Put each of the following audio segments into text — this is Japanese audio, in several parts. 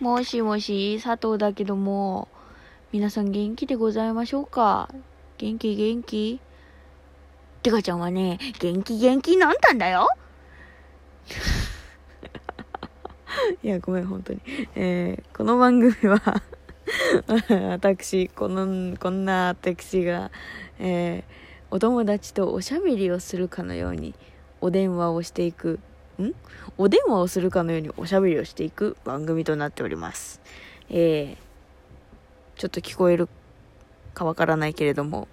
もしもし、佐藤だけども、皆さん元気でございましょうか？元気元気？てかちゃんはね、元気元気なんたんだよ。いや、ごめん、本当に。えー、この番組は 私、この、こんな私が、えー、お友達とおしゃべりをするかのように、お電話をしていく、ん？お電話をするかのようにおしゃべりをしていく番組となっております。えー、ちょっと聞こえるかわからないけれども、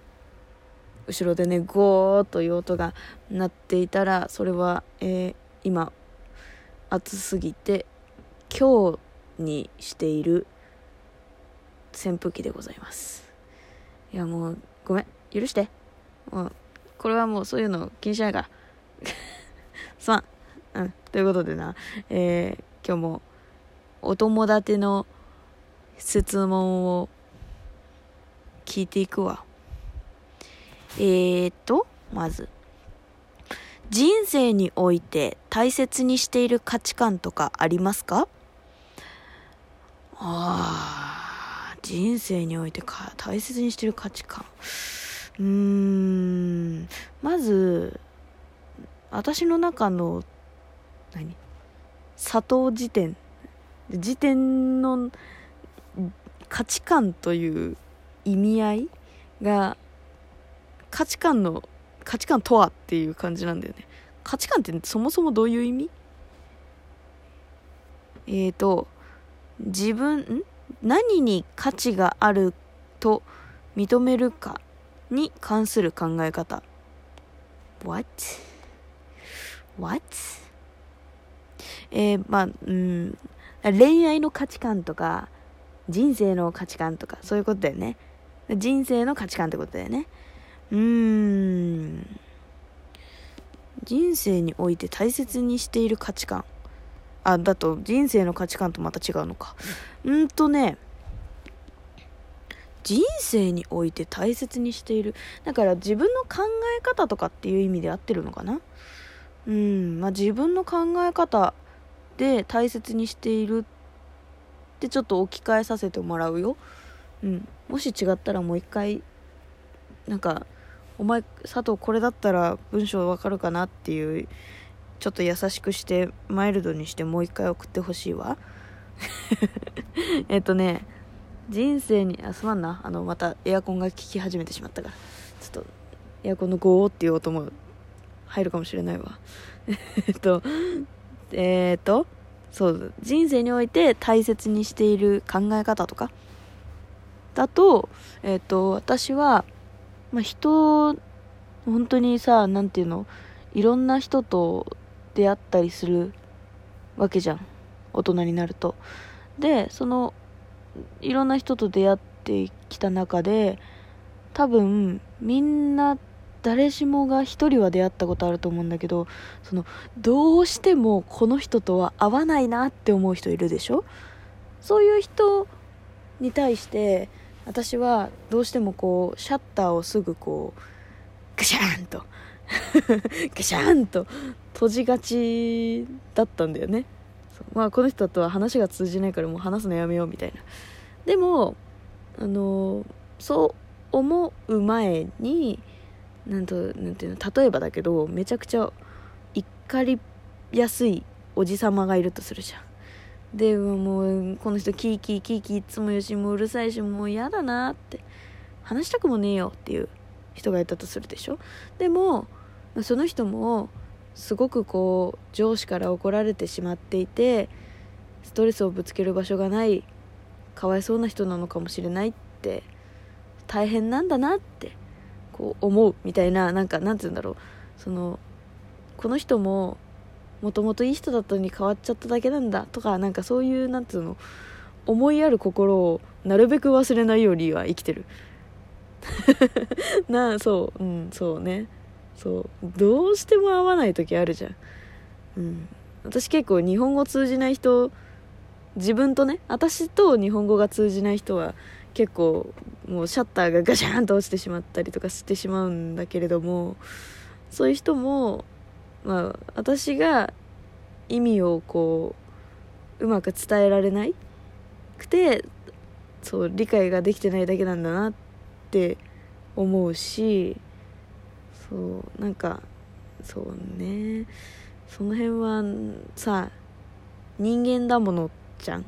後ろでね、ゴーという音が鳴っていたら、それは、えー、今、暑すぎて、今日にしている扇風機でございます。いや、もう、ごめん、許して。もう、これはもうそういうの気にしないから。すまん。うん。ということでな、えー、今日も、お友達の質問を聞いていくわ。えーと、まず。人生において大切にしている価値観とかありますか？ああ、人生においてか大切にしている価値観。うーん、まず、私の中の、何？砂糖辞典。辞典の価値観という意味合いが、価値観の、価値観とはっていう感じなんだよね。価値観ってそもそもどういう意味？えーと、自分、何に価値があると認めるかに関する考え方。What? What? えー、まあ、うん、恋愛の価値観とか、人生の価値観とか、そういうことだよね。人生の価値観ってことだよね。うーん。人生において大切にしている価値観。あ、だと人生の価値観とまた違うのか。うんとね、人生において大切にしている。だから自分の考え方とかっていう意味で合ってるのかなうん、まあ自分の考え方で大切にしているってちょっと置き換えさせてもらうよ。うん。もし違ったらもう一回、なんか、お前、佐藤これだったら文章わかるかなっていう、ちょっと優しくして、マイルドにしてもう一回送ってほしいわ。えっとね、人生に、あ、すまんな。あの、またエアコンが効き始めてしまったから。ちょっと、エアコンのゴーっていう音も入るかもしれないわ。えっと、えー、と、そう、人生において大切にしている考え方とか、だと、えっと、私は、まあ、人、本当にさ、なんていうの、いろんな人と出会ったりするわけじゃん。大人になると。で、そのいろんな人と出会ってきた中で多分みんな誰しもが一人は出会ったことあると思うんだけどそのどうしてもこの人とは合わないなって思う人いるでしょ？そういう人に対して私はどうしてもこうシャッターをすぐこうガシャーンと ガシャーンと閉じがちだったんだよね。まあこの人とは話が通じないからもう話すのやめようみたいな。でもあのそう思う前になんとなんていうの例えばだけどめちゃくちゃ怒りやすいおじさまがいるとするじゃん。でもうこの人キーキーキーキーいつもよしもううるさいしもう嫌だなって話したくもねえよっていう人がいたとするでしょ。でもその人もすごくこう上司から怒られてしまっていてストレスをぶつける場所がないかわいそうな人なのかもしれないって大変なんだなってこう思うみたいななんかなんて言うんだろう。そのこの人ももともといい人だったのに変わっちゃっただけなんだとかなんかそういうなんていうの思いやる心をなるべく忘れないようには生きてる。なあそう。うんそうね。そう。どうしても合わない時あるじゃん。うん。私結構日本語通じない人自分とね私と日本語が通じない人は結構もうシャッターがガシャンと落ちてしまったりとかしてしまうんだけれどもそういう人もまあ私が意味をこううまく伝えられないくてそう理解ができてないだけなんだなって思うしそうなんかそうね。その辺はさ人間だものじゃん。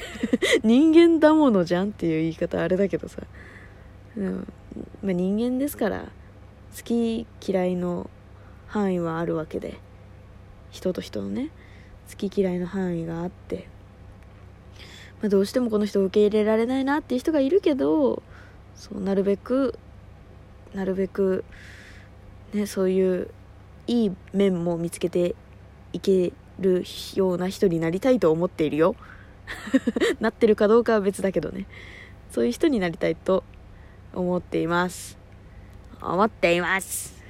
人間だものじゃんっていう言い方あれだけどさ、うん。まあ、人間ですから好き嫌いの範囲はあるわけで。人と人のね好き嫌いの範囲があって、まあ、どうしてもこの人を受け入れられないなっていう人がいるけどそうなるべくなるべくねそういういい面も見つけていけるような人になりたいと思っているよ。なってるかどうかは別だけどね。そういう人になりたいと思っています。思っています。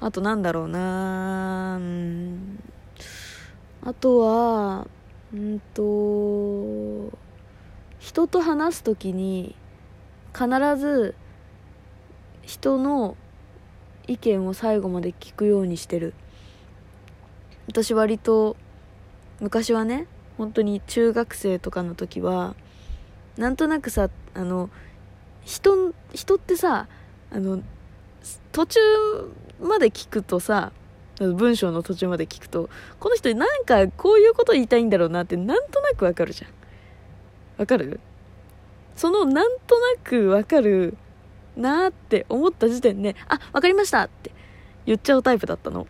あとなんだろうな。あとはうんと人と話す時に必ず人の意見を最後まで聞くようにしてる。私割と昔はね本当に中学生とかの時はなんとなくさあの人人ってさあの途中まで聞くとさ文章の途中まで聞くとこの人なんかこういうこと言いたいんだろうなってなんとなくわかるじゃん。わかる？そのなんとなくわかるなーって思った時点であわかりましたって言っちゃうタイプだったの。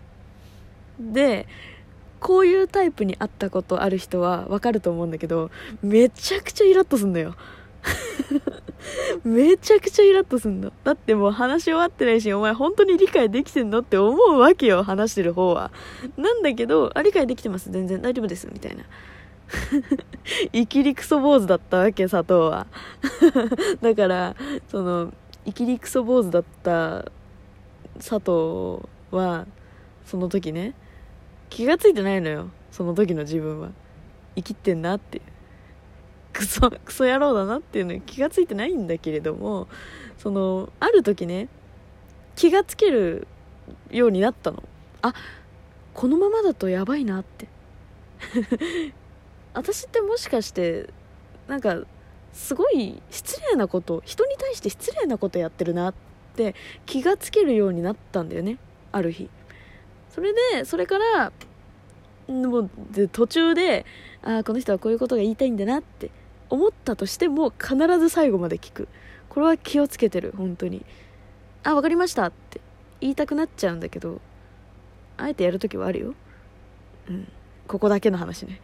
でこういうタイプに会ったことある人はわかると思うんだけどめちゃくちゃイラッとすんのよ。めちゃくちゃイラッとすんの。だってもう話し終わってないしお前本当に理解できてんのって思うわけよ話してる方は。なんだけどあ理解できてます。全然。大丈夫です。みたいな。イキリクソ坊主だったわけ佐藤は。だからそのイキリクソ坊主だった佐藤はその時ね気が付いてないのよ。その時の自分は。生きってんなって。クソクソ野郎だなっていうのに気が付いてないんだけれどもそのある時ね気がつけるようになったの。あこのままだとやばいなって。私ってもしかしてなんかすごい失礼なこと人に対して失礼なことやってるなって気がつけるようになったんだよね。ある日。それでそれからもう途中でああこの人はこういうことが言いたいんだなって思ったとしても必ず最後まで聞く。これは気をつけてる本当に。あ分かりましたって言いたくなっちゃうんだけどあえてやるときはあるよ。うん。ここだけの話ね。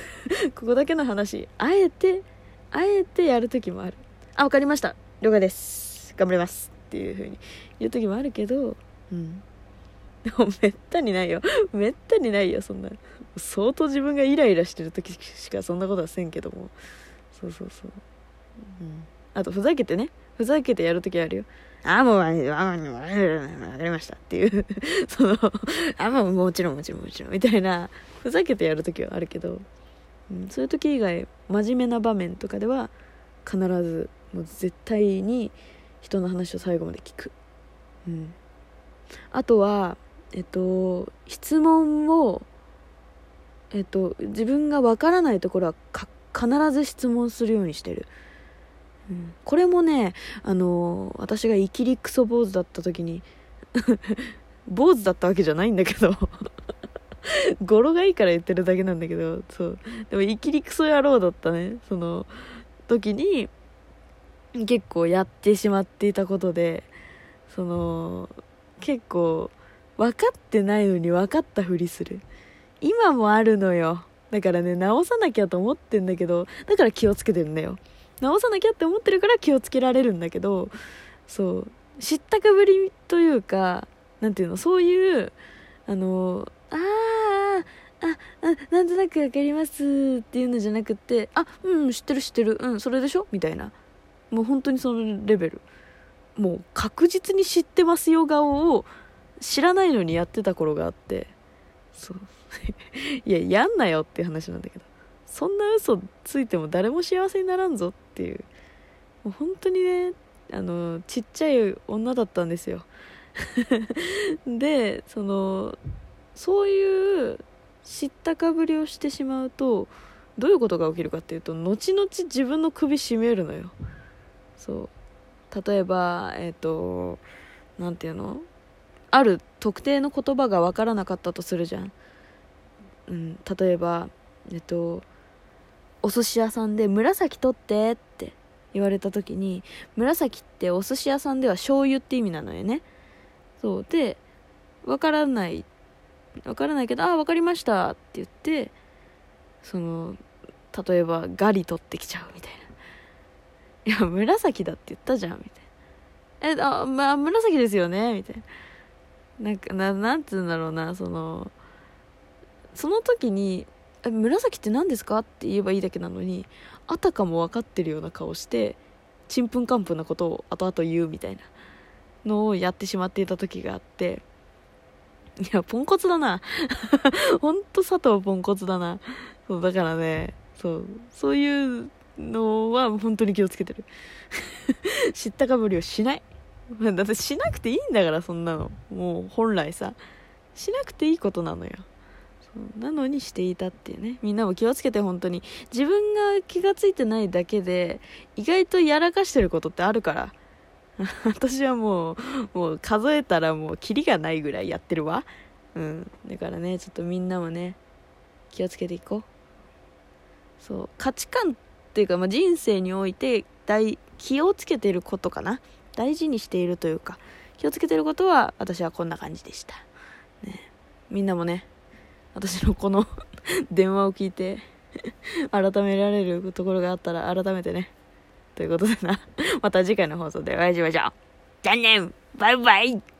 ここだけの話。あえてあえてやるときもある。あ分かりました。了解です。頑張ります。っていう風に言う時もあるけどうん。でもめったにないよ。めったにないよそんな。相当自分がイライラしてる時しかそんなことはせんけども。そうそうそう、うん、あとふざけてね。ふざけてやる時あるよ。あもう、あ、わかりましたっていう。その、あ、もうもちろんもちろんもちろんみたいな、ふざけてやる時はあるけど、うん、そういう時以外、真面目な場面とかでは、必ず、もう絶対に人の話を最後まで聞く。うん。あとは、えっと、質問を、えっと、自分がわからないところは必ず質問するようにしてる。うん、これもね、あの私がイキリクソ坊主だった時に 坊主だったわけじゃないんだけど 語呂がいいから言ってるだけなんだけど、そう。でも、イキリクソ野郎だったね、その、時に、結構やってしまっていたことで、その、結構、分かってないのに分かったふりする。今もあるのよ。だからね、直さなきゃと思ってんだけど、だから気をつけてるんだよ。直さなきゃって思ってるから気をつけられるんだけど、そう、知ったかぶりというか、なんていうの、そういう、あの、ああ、あ、あ、なんとなくわかりますっていうのじゃなくて、あ、うん、知ってる知ってる、うん、それでしょ？みたいな。もう本当にそのレベル。もう確実に知ってますよ顔を知らないのにやってた頃があってそう。いややんなよっていう話なんだけどそんな嘘ついても誰も幸せにならんぞっていうもう本当にねあのちっちゃい女だったんですよ。でそのそういう知ったかぶりをしてしまうとどういうことが起きるかっていうと後々自分の首絞めるのよ。そう。例えばえっ、と何て言うの？ある特定の言葉が分からなかったとするじゃん、うん、例えばえっとお寿司屋さんで「紫取って」って言われた時に紫ってお寿司屋さんでは醤油って意味なのよね。そう。で分からない分からないけど「ああ分かりました」って言ってその例えばガリ取ってきちゃうみたいな「いや紫だって言ったじゃん」みたいな「えあ、まあ、紫ですよね」みたいな。なんかななんつうんだろうなそのその時に「え紫って何ですか?」って言えばいいだけなのにあたかも分かってるような顔してちんぷんかんぷんなことを後々言うみたいなのをやってしまっていた時があっていやポンコツだな。ほんと佐藤ポンコツだな。そうだからねそうそういうのは本当に気をつけてる。知ったかぶりをしない。だってしなくていいんだからそんなの。もう本来さしなくていいことなのよ。なのにしていたっていうね。みんなも気をつけて本当に。自分が気が付いてないだけで意外とやらかしてることってあるから。私はもうもう数えたらもうキリがないぐらいやってるわ。うん。だからねちょっとみんなもね気をつけていこう。そう価値観っていうか、まあ、人生において大気をつけてることかな。大事にしているというか気をつけてることは私はこんな感じでした、ね、みんなもね私のこの 電話を聞いて改められるところがあったら改めてねということでな。また次回の放送でお会いしましょう。じゃあねバイバイ。